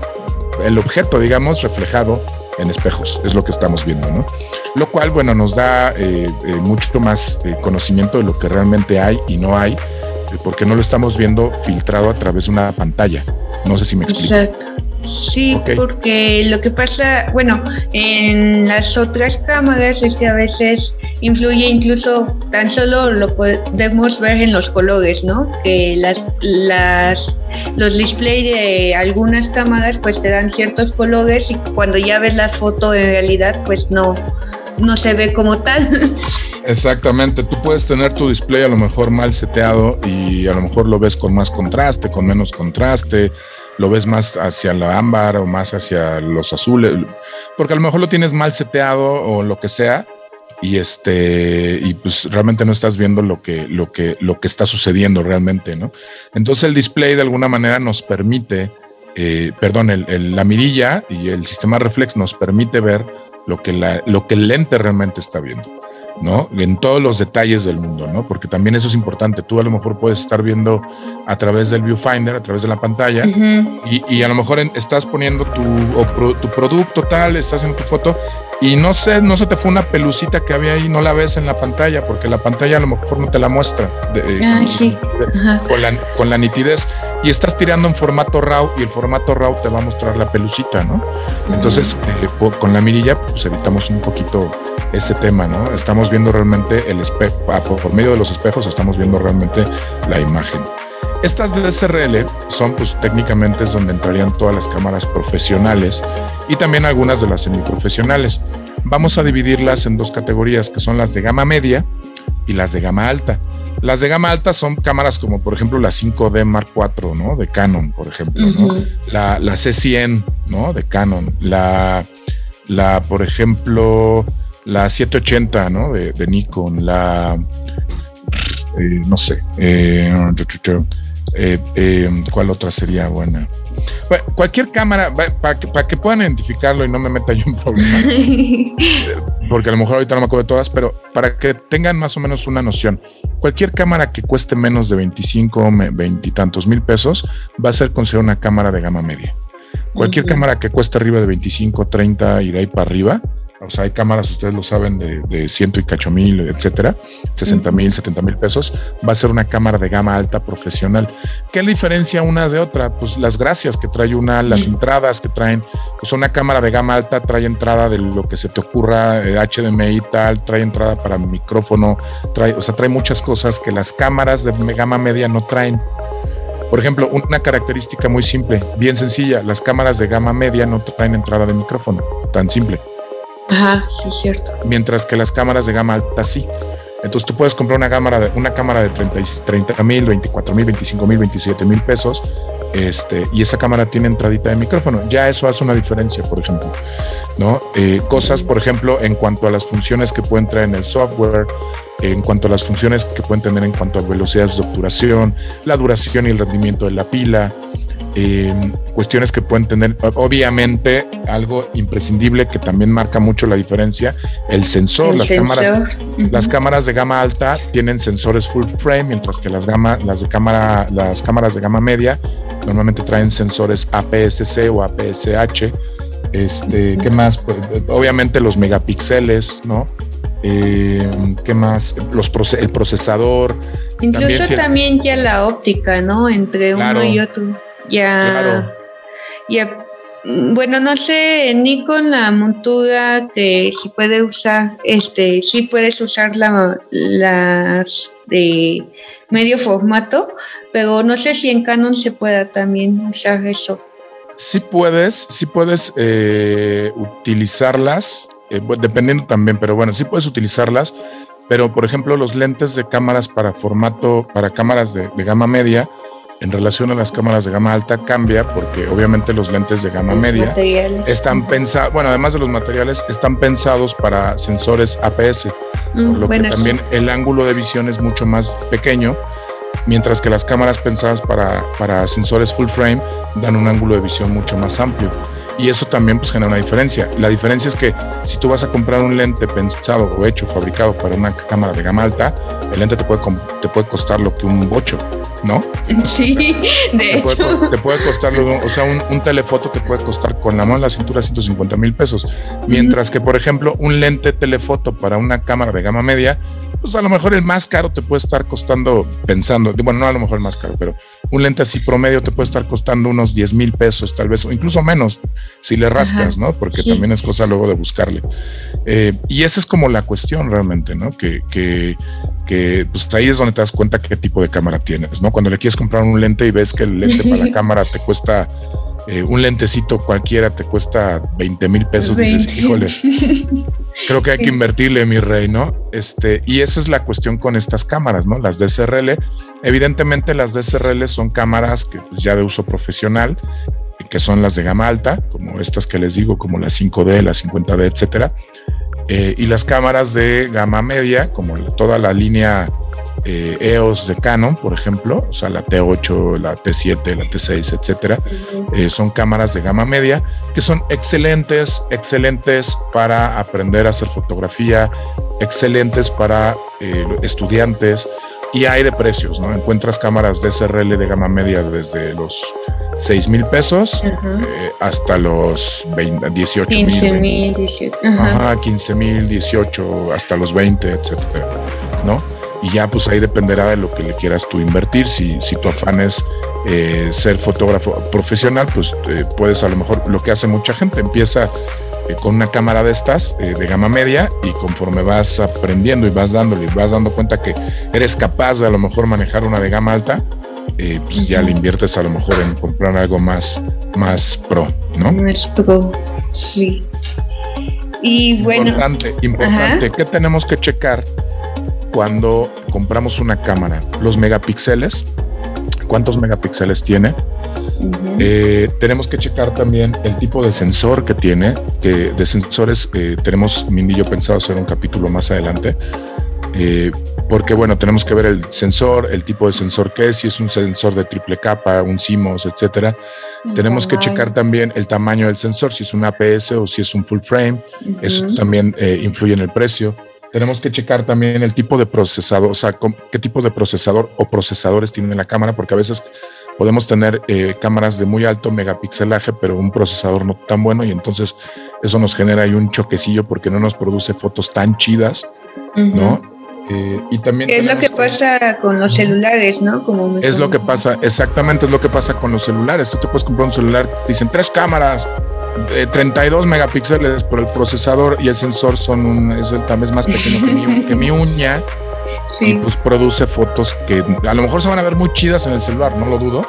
el objeto, digamos, reflejado en espejos, es lo que estamos viendo, ¿no? Lo cual, bueno, nos da eh, eh, mucho más eh, conocimiento de lo que realmente hay y no hay, porque no lo estamos viendo filtrado a través de una pantalla. No sé si me explico. Sí, porque lo que pasa, bueno, en las otras cámaras es que a veces influye incluso tan solo lo podemos ver en los colores, ¿no? Que las, las los displays de algunas cámaras pues te dan ciertos colores y cuando ya ves la foto en realidad pues no no se ve como tal. [LAUGHS] Exactamente, tú puedes tener tu display a lo mejor mal seteado y a lo mejor lo ves con más contraste, con menos contraste, lo ves más hacia la ámbar o más hacia los azules, porque a lo mejor lo tienes mal seteado o lo que sea y este y pues realmente no estás viendo lo que lo que lo que está sucediendo realmente, ¿no? Entonces el display de alguna manera nos permite eh, perdón, el, la mirilla y el sistema reflex nos permite ver lo que, la, lo que el lente realmente está viendo. ¿No? En todos los detalles del mundo, ¿no? Porque también eso es importante. Tú a lo mejor puedes estar viendo a través del viewfinder, a través de la pantalla, y, a lo mejor estás poniendo tu, tu producto tal, estás en tu foto, y no sé, no se te fue una pelucita que había ahí, no la ves en la pantalla, porque la pantalla a lo mejor no te la muestra ah, con, la, con la nitidez. Y estás tirando en formato RAW y el formato RAW te va a mostrar la pelucita, ¿no? Entonces, eh, con la mirilla, pues evitamos un poquito ese tema, ¿no? Estamos viendo realmente el espejo, ah, por medio de los espejos estamos viendo realmente la imagen. Estas DSRL son pues técnicamente es donde entrarían todas las cámaras profesionales y también algunas de las semiprofesionales. Vamos a dividirlas en dos categorías que son las de gama media y las de gama alta. Las de gama alta son cámaras como por ejemplo la 5D Mark IV, ¿no? De Canon, por ejemplo, ¿no? La, la C100, ¿no? De Canon, la la, por ejemplo, la 780, ¿no? De, de Nikon, la, eh, no sé, eh, eh, eh, ¿cuál otra sería buena? cualquier cámara, para que, para que puedan identificarlo y no me meta yo en problemas, [LAUGHS] porque a lo mejor ahorita no me acuerdo de todas, pero para que tengan más o menos una noción, cualquier cámara que cueste menos de 25 o 20 y tantos mil pesos va a ser considerada una cámara de gama media. Cualquier cámara que cueste arriba de 25, 30 y de ahí para arriba o sea, hay cámaras, ustedes lo saben, de, ciento y cacho mil, etcétera, 60 mil, 70 mil pesos. Va a ser una cámara de gama alta profesional. ¿Qué diferencia una de otra? Pues las gracias que trae una, las entradas que traen. Pues una cámara de gama alta trae entrada de lo que se te ocurra, HDMI eh, y tal, trae entrada para micrófono, trae, o sea, trae muchas cosas que las cámaras de gama media no traen. Por ejemplo, una característica muy simple, bien sencilla, las cámaras de gama media no traen entrada de micrófono, tan simple. Ajá, sí, cierto. Mientras que las cámaras de gama alta sí. Entonces tú puedes comprar una cámara de, una cámara de 30 mil, 24 mil, 25 mil, 27 mil pesos. Este, y esa cámara tiene entradita de micrófono. Ya eso hace una diferencia, por ejemplo. ¿no? Eh, cosas, por ejemplo, en cuanto a las funciones que pueden traer en el software, en cuanto a las funciones que pueden tener en cuanto a velocidades de obturación, la duración y el rendimiento de la pila, eh, cuestiones que pueden tener, obviamente, algo imprescindible que también marca mucho la diferencia, el sensor. las, Cámaras, las cámaras de gama alta tienen sensores full frame, mientras que las, gama, las, de cámara, las cámaras de gama media normalmente traen sensores APS-C o APS-H. Este, ¿Qué más? Pues, obviamente los megapíxeles, ¿no? Eh, ¿Qué más? Los el procesador. Incluso también, ya la óptica, ¿no? Entre uno y otro. Ya. Ya. Bueno, no sé, ni con la montura que si puede usar, este, si puedes usar la, las de medio formato, pero no sé si en Canon se pueda también usar eso. Sí puedes, sí puedes eh, utilizarlas, eh, dependiendo también, pero bueno, sí puedes utilizarlas, pero por ejemplo los lentes de cámaras para formato, para cámaras de gama media, en relación a las cámaras de gama alta cambia porque obviamente los lentes de gama media están pensados, bueno, además de los materiales, están pensados para sensores APS, mm, por lo que también el ángulo de visión es mucho más pequeño, mientras que las cámaras pensadas para, para sensores full frame dan un ángulo de visión mucho más amplio. Y eso también pues, genera una diferencia. La diferencia es que si tú vas a comprar un lente pensado o hecho, fabricado para una cámara de gama alta, el lente te puede, te puede costar lo que un bocho ¿no? [LAUGHS] Sí, de te hecho. Puede, te puede costar, o sea, un, telefoto te puede costar con la mano en la cintura 150 mil pesos. Mientras que, por ejemplo, un lente telefoto para una cámara de gama media, pues a lo mejor el más caro te puede estar costando, pensando, bueno, no a lo mejor el más caro, pero un lente así promedio te puede estar costando unos 10 mil pesos, tal vez, o incluso menos, si le rascas, ¿no? Porque también es cosa luego de buscarle. Eh, y esa es como la cuestión realmente, ¿no? Que, que, que pues ahí es donde te das cuenta qué tipo de cámara tienes, ¿no? Cuando le quieres comprar un lente y ves que el lente para la [LAUGHS] cámara te cuesta eh, un lentecito cualquiera te cuesta 20 mil pesos, dices, híjole, [LAUGHS] creo que hay que invertirle, mi rey, ¿no? Este, y esa es la cuestión con estas cámaras, ¿no? Las DSRL. Evidentemente, las DSRL son cámaras que pues, ya de uso profesional, que son las de gama alta, como estas que les digo, como la 5D, la 50D, etcétera eh, y las cámaras de gama media, como toda la línea eh, EOS de Canon, por ejemplo, o sea, la T8, la T7, la T6, etcétera, eh, son cámaras de gama media que son excelentes, excelentes para aprender a hacer fotografía, excelentes para estudiantes y hay de precios, ¿no? Encuentras cámaras DSRL de gama media desde los 6 mil pesos eh, hasta los 20, 18 15 mil, 18. Ajá, 15 mil, 18, hasta los 20, etcétera, ¿no? Y ya pues ahí dependerá de lo que le quieras tú invertir. Si, si tu afán es eh, ser fotógrafo profesional, pues eh, puedes a lo mejor, lo que hace mucha gente, empieza con una cámara de estas de gama media y conforme vas aprendiendo y vas dándole y vas dando cuenta que eres capaz de a lo mejor manejar una de gama alta, eh, pues ya le inviertes a lo mejor en comprar algo más, más pro, ¿no? Más pro, sí. Y bueno. Importante, importante. ¿Qué tenemos que checar cuando compramos una cámara? Los megapíxeles. ¿Cuántos megapíxeles tiene? Eh, tenemos que checar también el tipo de sensor que tiene, que de sensores eh, tenemos, Mindy y yo pensado hacer un capítulo más adelante, eh, porque bueno, tenemos que ver el sensor, el tipo de sensor que es, si es un sensor de triple capa, un CMOS, etcétera. tenemos que checar también el tamaño del sensor, si es un APS o si es un full frame, eso también influye en el precio. Tenemos que checar también el tipo de procesador, o sea, qué tipo de procesador o procesadores tiene la cámara, porque a veces podemos tener eh, cámaras de muy alto megapixelaje, pero un procesador no tan bueno y entonces eso nos genera ahí un choquecillo porque no nos produce fotos tan chidas, ¿no? Eh, y también es lo que pasa con los celulares, ¿no? Como es lo que pasa, exactamente es lo que pasa con los celulares. Tú te puedes comprar un celular, dicen tres cámaras, 32 megapíxeles por el procesador y el sensor son un, es el tal vez más pequeño que mi, uña. Y pues produce fotos que a lo mejor se van a ver muy chidas en el celular, no lo dudo,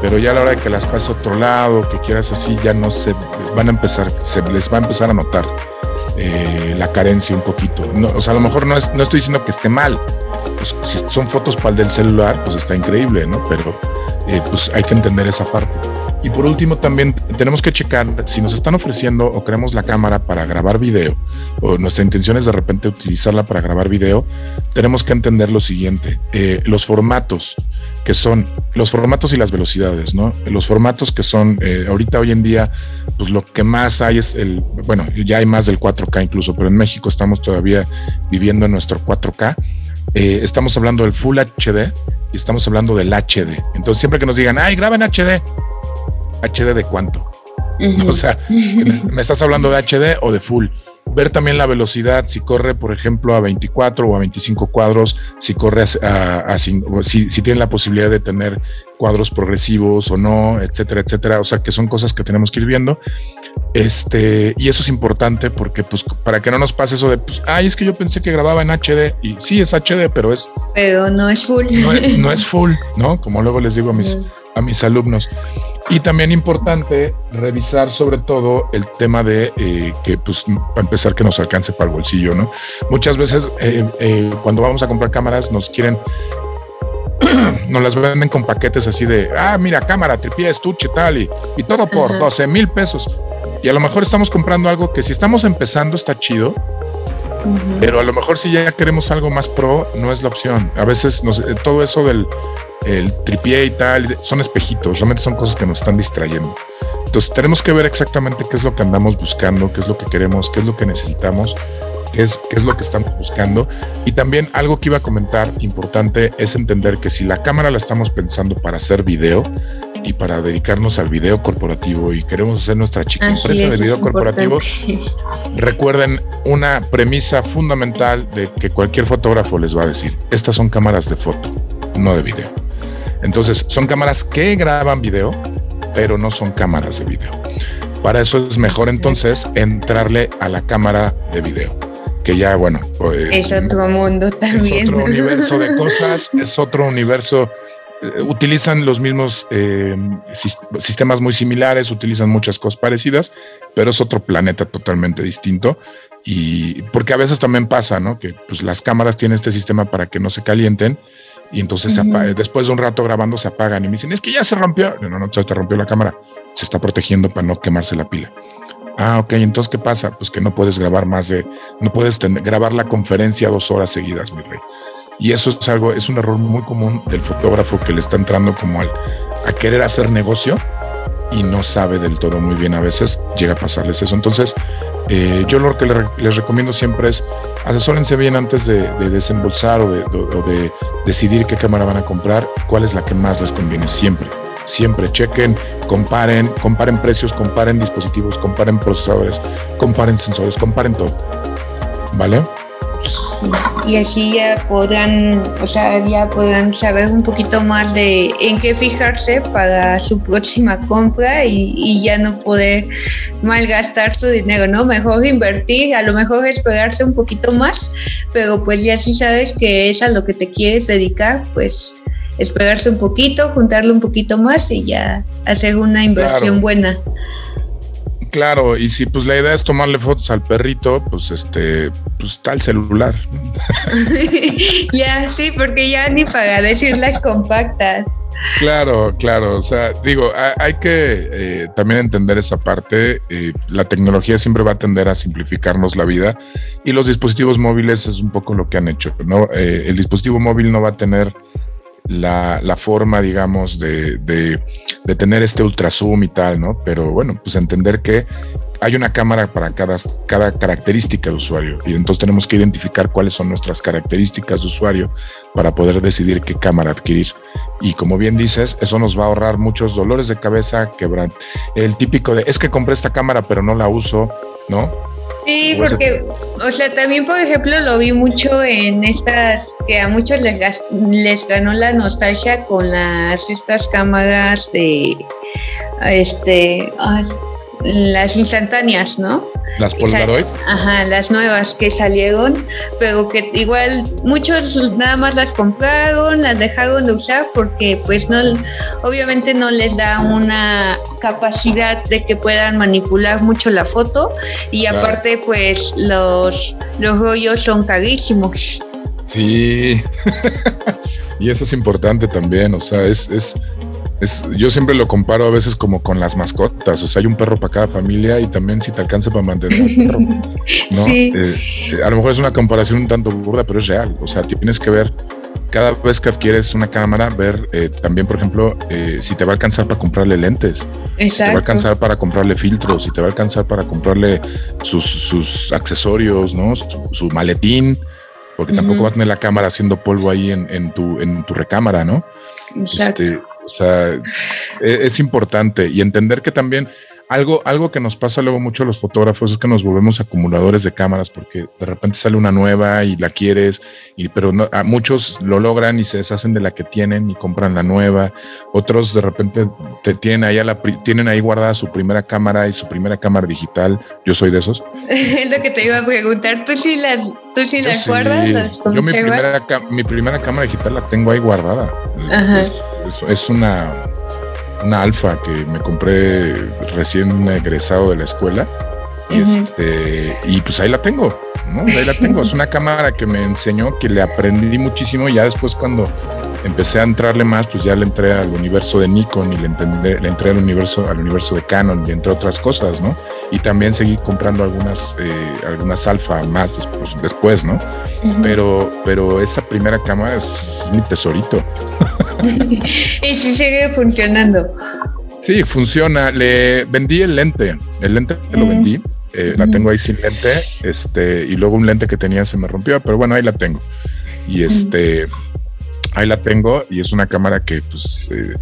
pero ya a la hora de que las pases a otro lado, que quieras así, ya no se van a empezar, se les va a empezar a notar eh, la carencia un poquito. o sea, a lo mejor no, es, no estoy diciendo que esté mal, pues, si son fotos para el del celular, pues está increíble, ¿no? Pero eh, pues hay que entender esa parte. Y por último, también tenemos que checar si nos están ofreciendo o queremos la cámara para grabar video o nuestra intención es de repente utilizarla para grabar video, tenemos que entender lo siguiente, eh, los formatos que son los formatos y las velocidades, ¿no? Los formatos que son eh, ahorita hoy en día, pues lo que más hay es el, bueno, ya hay más del 4K incluso, pero en México estamos todavía viviendo en nuestro 4K. Eh, estamos hablando del Full HD y estamos hablando del HD. Entonces, siempre que nos digan, ay, graba en HD, ¿HD de cuánto? [LAUGHS] O sea, [LAUGHS] ¿me estás hablando de HD o de full? Ver también la velocidad, si corre, por ejemplo, a 24 o a 25 cuadros, si corre a, si, si tiene la posibilidad de tener cuadros progresivos o no, etcétera, etcétera. O sea, que son cosas que tenemos que ir viendo. Este, y eso es importante porque, pues, para que no nos pase eso de, pues, ay, es que yo pensé que grababa en HD y sí es HD, pero es. Pero no es full. No, es [LAUGHS] full, ¿no? Como luego les digo a mis, a mis alumnos. Y también importante revisar sobre todo el tema de eh, que, pues, para empezar, que nos alcance para el bolsillo, ¿no? Muchas veces eh, eh, cuando vamos a comprar cámaras nos quieren, [CLEARS THROAT] nos las venden con paquetes así de, ah, mira, cámara, tripié, estuche, tal, y, y todo por 12 mil pesos. Y a lo mejor estamos comprando algo que si estamos empezando está chido, pero a lo mejor si ya queremos algo más pro, no es la opción. A veces nos, todo eso del el tripié y tal, son espejitos, realmente son cosas que nos están distrayendo. Entonces tenemos que ver exactamente qué es lo que andamos buscando, qué es lo que queremos, qué es lo que necesitamos, qué es, qué es lo que estamos buscando. Y también algo que iba a comentar importante es entender que si la cámara la estamos pensando para hacer video y para dedicarnos al video corporativo y queremos hacer nuestra chica empresa de video corporativo, recuerden una premisa fundamental de que cualquier fotógrafo les va a decir, estas son cámaras de foto, no de video. Entonces, son cámaras que graban video, pero no son cámaras de video. Para eso es mejor entonces entrarle a la cámara de video, que ya, bueno, pues, es otro mundo también. [LAUGHS] Es otro universo de cosas, es otro universo. Eh, utilizan los mismos eh, sistemas muy similares, utilizan muchas cosas parecidas, pero es otro planeta totalmente distinto. Y porque a veces también pasa, ¿no? Que pues las cámaras tienen este sistema para que no se calienten y entonces después de un rato grabando se apagan y me dicen, es que ya se rompió. No, no, se te rompió la cámara. Se está protegiendo para no quemarse la pila. Ah, ok, entonces ¿qué pasa? Pues que no puedes grabar más de, no puedes grabar la conferencia dos horas seguidas, mi rey. Y eso es algo, es un error muy común del fotógrafo que le está entrando como al, a querer hacer negocio y no sabe del todo muy bien. A veces llega a pasarles eso. Entonces, eh, yo lo que les recomiendo siempre es asesórense bien antes de, desembolsar o de, decidir qué cámara van a comprar, cuál es la que más les conviene siempre. Siempre chequen, comparen, comparen precios, comparen dispositivos, comparen procesadores, comparen sensores, comparen todo. ¿Vale? Y así ya podrán, o sea, ya podrán saber un poquito más de en qué fijarse para su próxima compra y, ya no poder malgastar su dinero, ¿no? Mejor invertir, a lo mejor esperarse un poquito más, pero pues ya si sabes que es a lo que te quieres dedicar, pues esperarse un poquito, juntarlo un poquito más y ya hacer una inversión buena. Claro, y si pues la idea es tomarle fotos al perrito, pues este, pues está el celular. [LAUGHS] ya, sí, porque ya ni para decir las compactas. Claro, claro. O sea, digo, hay que eh, también entender esa parte. Eh, la tecnología siempre va a tender a simplificarnos la vida y los dispositivos móviles es un poco lo que han hecho. ¿no? Eh, el dispositivo móvil no va a tener la, la forma, digamos, de, de, tener este ultra zoom y tal, ¿no? Pero bueno, pues entender que hay una cámara para cada, cada característica de usuario y entonces tenemos que identificar cuáles son nuestras características de usuario para poder decidir qué cámara adquirir. Y como bien dices, eso nos va a ahorrar muchos dolores de cabeza, quebran. El típico de, es que compré esta cámara pero no la uso, ¿no? Sí, porque, o sea, también por ejemplo lo vi mucho en estas, que a muchos les, les ganó la nostalgia con las, estas cámaras de, este, las instantáneas, ¿no? Las Polaroid. Ajá, las nuevas que salieron, pero que igual muchos nada más las compraron, las dejaron de usar porque pues no, obviamente no les da una capacidad de que puedan manipular mucho la foto y aparte pues los, los rollos son carísimos. Sí, [LAUGHS] y eso es importante también, o sea, es, es, yo siempre lo comparo a veces como con las mascotas, o sea, hay un perro para cada familia y también si te alcanza para mantener un perro, [LAUGHS] ¿no? Eh, eh, a lo mejor es una comparación un tanto burda, pero es real, o sea, tienes que ver cada vez que adquieres una cámara, ver eh, también, por ejemplo, si te va a alcanzar para comprarle lentes, si te va a alcanzar para comprarle filtros, si te va a alcanzar para comprarle sus, accesorios, ¿no? Su, maletín, porque tampoco va a tener la cámara haciendo polvo ahí en, tu, en tu recámara, ¿no? Exacto. Este, sea, e-, es, importante y entender que también algo, algo que nos pasa luego mucho a los fotógrafos es que nos volvemos acumuladores de cámaras porque de repente sale una nueva y la quieres, y, pero no, a muchos lo logran y se deshacen de la que tienen y compran la nueva. Otros de repente te tienen ahí, la, tienen ahí guardada su primera cámara y su primera cámara digital. Yo soy de esos. [LAUGHS] es lo que te iba a preguntar. ¿Tú sí las, tú sí las guardas? Yo mi primera, mi primera cámara digital la tengo ahí guardada. Ajá es, una, una alfa que me compré recién egresado de la escuela. Y, este, y pues ahí la tengo, ¿no? Ahí la tengo. Es una cámara que me enseñó, que le aprendí muchísimo. Y ya después, cuando empecé a entrarle más, pues ya le entré al universo de Nikon y le, le entré al universo, al universo de Canon y entre otras cosas, ¿no? Y también seguí comprando algunas, eh, algunas alfa más después, después ¿no? pero, pero esa primera cámara es mi tesorito. [LAUGHS] [LAUGHS] y si sigue funcionando. Sí, funciona. Le vendí el lente. El lente lo vendí. Eh, la tengo ahí sin lente. Este, y luego un lente que tenía se me rompió, pero bueno, ahí la tengo. Y este, ahí la tengo. Y es una cámara que, pues, eh,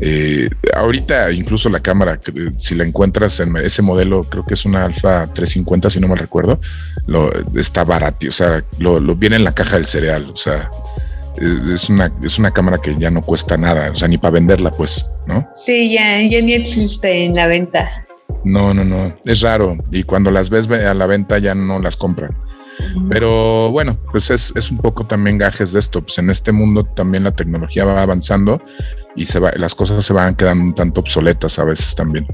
eh, ahorita incluso la cámara, si la encuentras en ese modelo, creo que es una Alfa 350, si no me recuerdo, lo, está barato, o sea, lo, lo, viene en la caja del cereal, o sea, es una, es una cámara que ya no cuesta nada, o sea, ni para venderla, pues, ¿no? Sí, ya, ya ni existe en la venta. No, no, no, es raro. Y cuando las ves a la venta ya no las compran. Pero bueno, pues es, es, un poco también gajes de esto. Pues en este mundo también la tecnología va avanzando y se va, las cosas se van quedando un tanto obsoletas a veces también.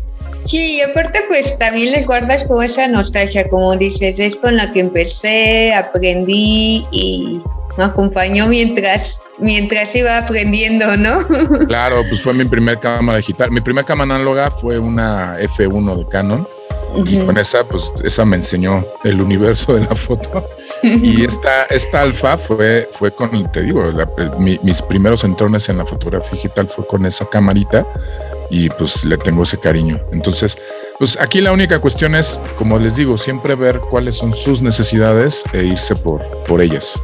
Sí, y aparte pues también les guardas como esa nostalgia, como dices, es con la que empecé, aprendí y me acompañó mientras, mientras iba aprendiendo, ¿no? [LAUGHS] Claro, pues fue mi primer cámara digital. Mi primera cámara análoga fue una F1 de Canon. Y con esa, pues esa me enseñó el universo de la foto. y [LAUGHS] esta, esta alfa fue, fue con, te digo, mis primeros entrones en la fotografía digital fue con esa camarita y pues le tengo ese cariño. Entonces, pues aquí la única cuestión es, como les digo, siempre ver cuáles son sus necesidades e irse por, por ellas.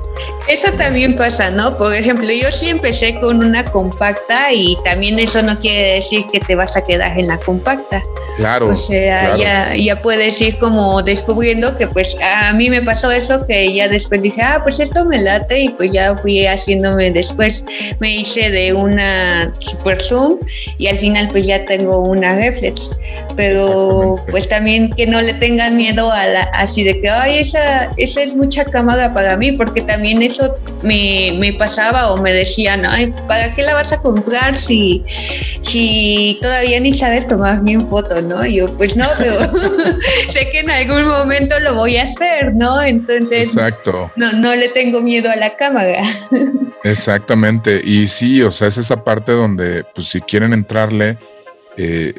Eso también pasa, ¿no? Por ejemplo, yo sí empecé con una compacta y también eso no quiere decir que te vas a quedar en la compacta. Claro. O sea, Ya, ya puedes ir como descubriendo que pues a mí me pasó eso que ya después dije, ah, pues esto me late y pues ya fui haciéndome después, me hice de una super zoom y al final pues ya tengo una reflex. Pero pues también que no le tengan miedo a la, así de que, ay, esa, esa es mucha cámara para mí, porque también eso me, me pasaba o me decían, ay, ¿para qué la vas a comprar si, si todavía ni sabes tomar bien foto, no? Y yo, pues no, pero [LAUGHS] sé que en algún momento lo voy a hacer, ¿no? Entonces, Exacto. No, no le tengo miedo a la cámara. [LAUGHS] Exactamente. Y sí, o sea, es esa parte donde, pues, si quieren entrarle, eh,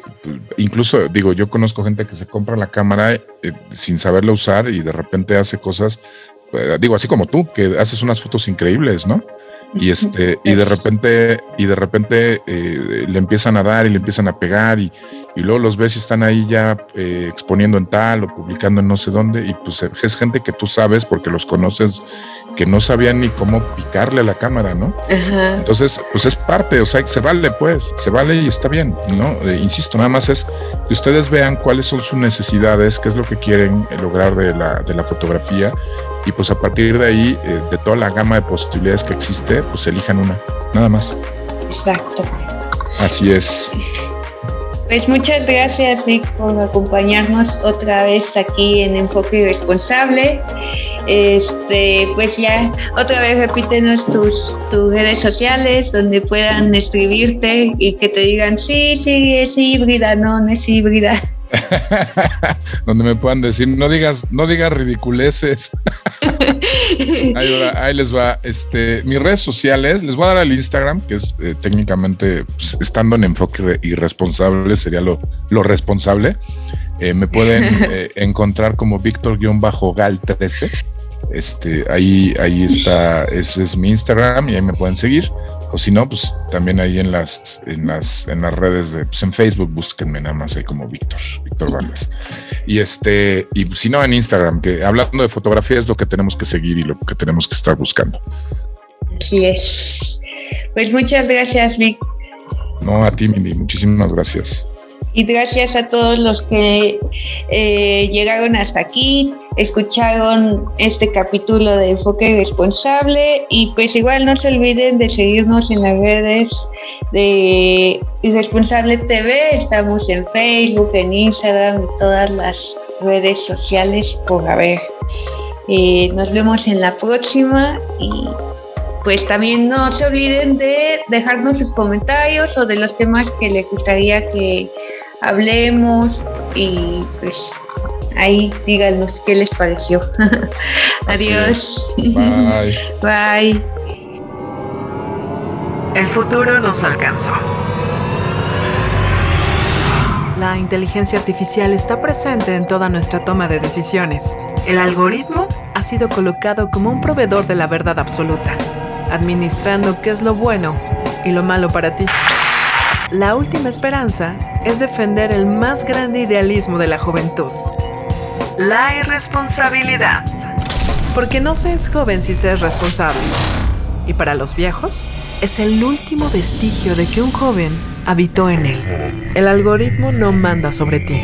incluso digo, yo conozco gente que se compra la cámara eh, sin saberla usar y de repente hace cosas, eh, digo, así como tú, que haces unas fotos increíbles, ¿no? Y este, y de repente, y de repente le empiezan a dar y le empiezan a pegar, y, y luego los ves y están ahí ya exponiendo en tal o publicando en no sé dónde, y pues es gente que tú sabes porque los conoces que no sabían ni cómo picarle a la cámara, ¿no? Entonces, pues es parte, o sea, se vale, pues, se vale y está bien, ¿no? Eh, insisto, nada más es que ustedes vean cuáles son sus necesidades, qué es lo que quieren eh, lograr de la, de la fotografía y pues a partir de ahí, eh, de toda la gama de posibilidades que existe, pues elijan una, nada más. Exacto. Así es. Pues muchas gracias, Vic, por acompañarnos otra vez aquí en Enfoque Irresponsable. Este, pues ya, otra vez repítenos tus, tus redes sociales donde puedan escribirte y que te digan, sí, sí, es híbrida, no, no es híbrida. [LAUGHS] donde me puedan decir, no digas, no digas ridiculeces. [LAUGHS] ahí, les va. Este, mis redes sociales, les voy a dar al Instagram, que es eh, técnicamente pues, estando en enfoque irresponsable, sería lo, lo responsable. Eh, me pueden [LAUGHS] eh, encontrar como Víctor-Gal13. Este, ahí, ahí está, ese es mi Instagram y ahí me pueden seguir. O si no, pues también ahí en las, en las, en las redes de, pues en Facebook, búsquenme nada más ahí como Víctor, Víctor Vargas. Y este, y si no en Instagram, que hablando de fotografía es lo que tenemos que seguir y lo que tenemos que estar buscando. Así es. Pues muchas gracias, Vic. No, a ti, Mindy, muchísimas gracias y gracias a todos los que eh, llegaron hasta aquí, escucharon este capítulo de Enfoque Responsable. Y pues igual no se olviden de seguirnos en las redes de Irresponsable TV, estamos en Facebook, en Instagram, en todas las redes sociales por haber. Eh, nos vemos en la próxima. Y pues también no se olviden de dejarnos sus comentarios o de los temas que les gustaría que hablemos y pues ahí díganos qué les pareció. [LAUGHS] Adiós. [LAUGHS] Bye. Bye. El futuro nos alcanzó. La inteligencia artificial está presente en toda nuestra toma de decisiones. El algoritmo ha sido colocado como un proveedor de la verdad absoluta, administrando qué es lo bueno y lo malo para ti. La última esperanza es defender el más grande idealismo de la juventud. La irresponsabilidad. Porque no se es joven si se es responsable. Y para los viejos, es el último vestigio de que un joven habitó en él. El algoritmo no manda sobre ti.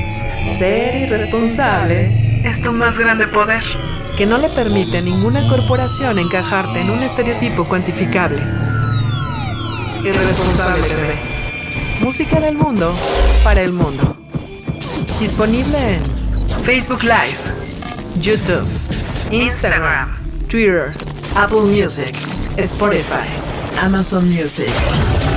Ser irresponsable es tu más grande poder, que no le permite a ninguna corporación encajarte en un estereotipo cuantificable. Irresponsable TV. Música del mundo para el mundo. Disponible en Facebook Live, YouTube, Instagram, Twitter, Apple Music, Spotify, Amazon Music.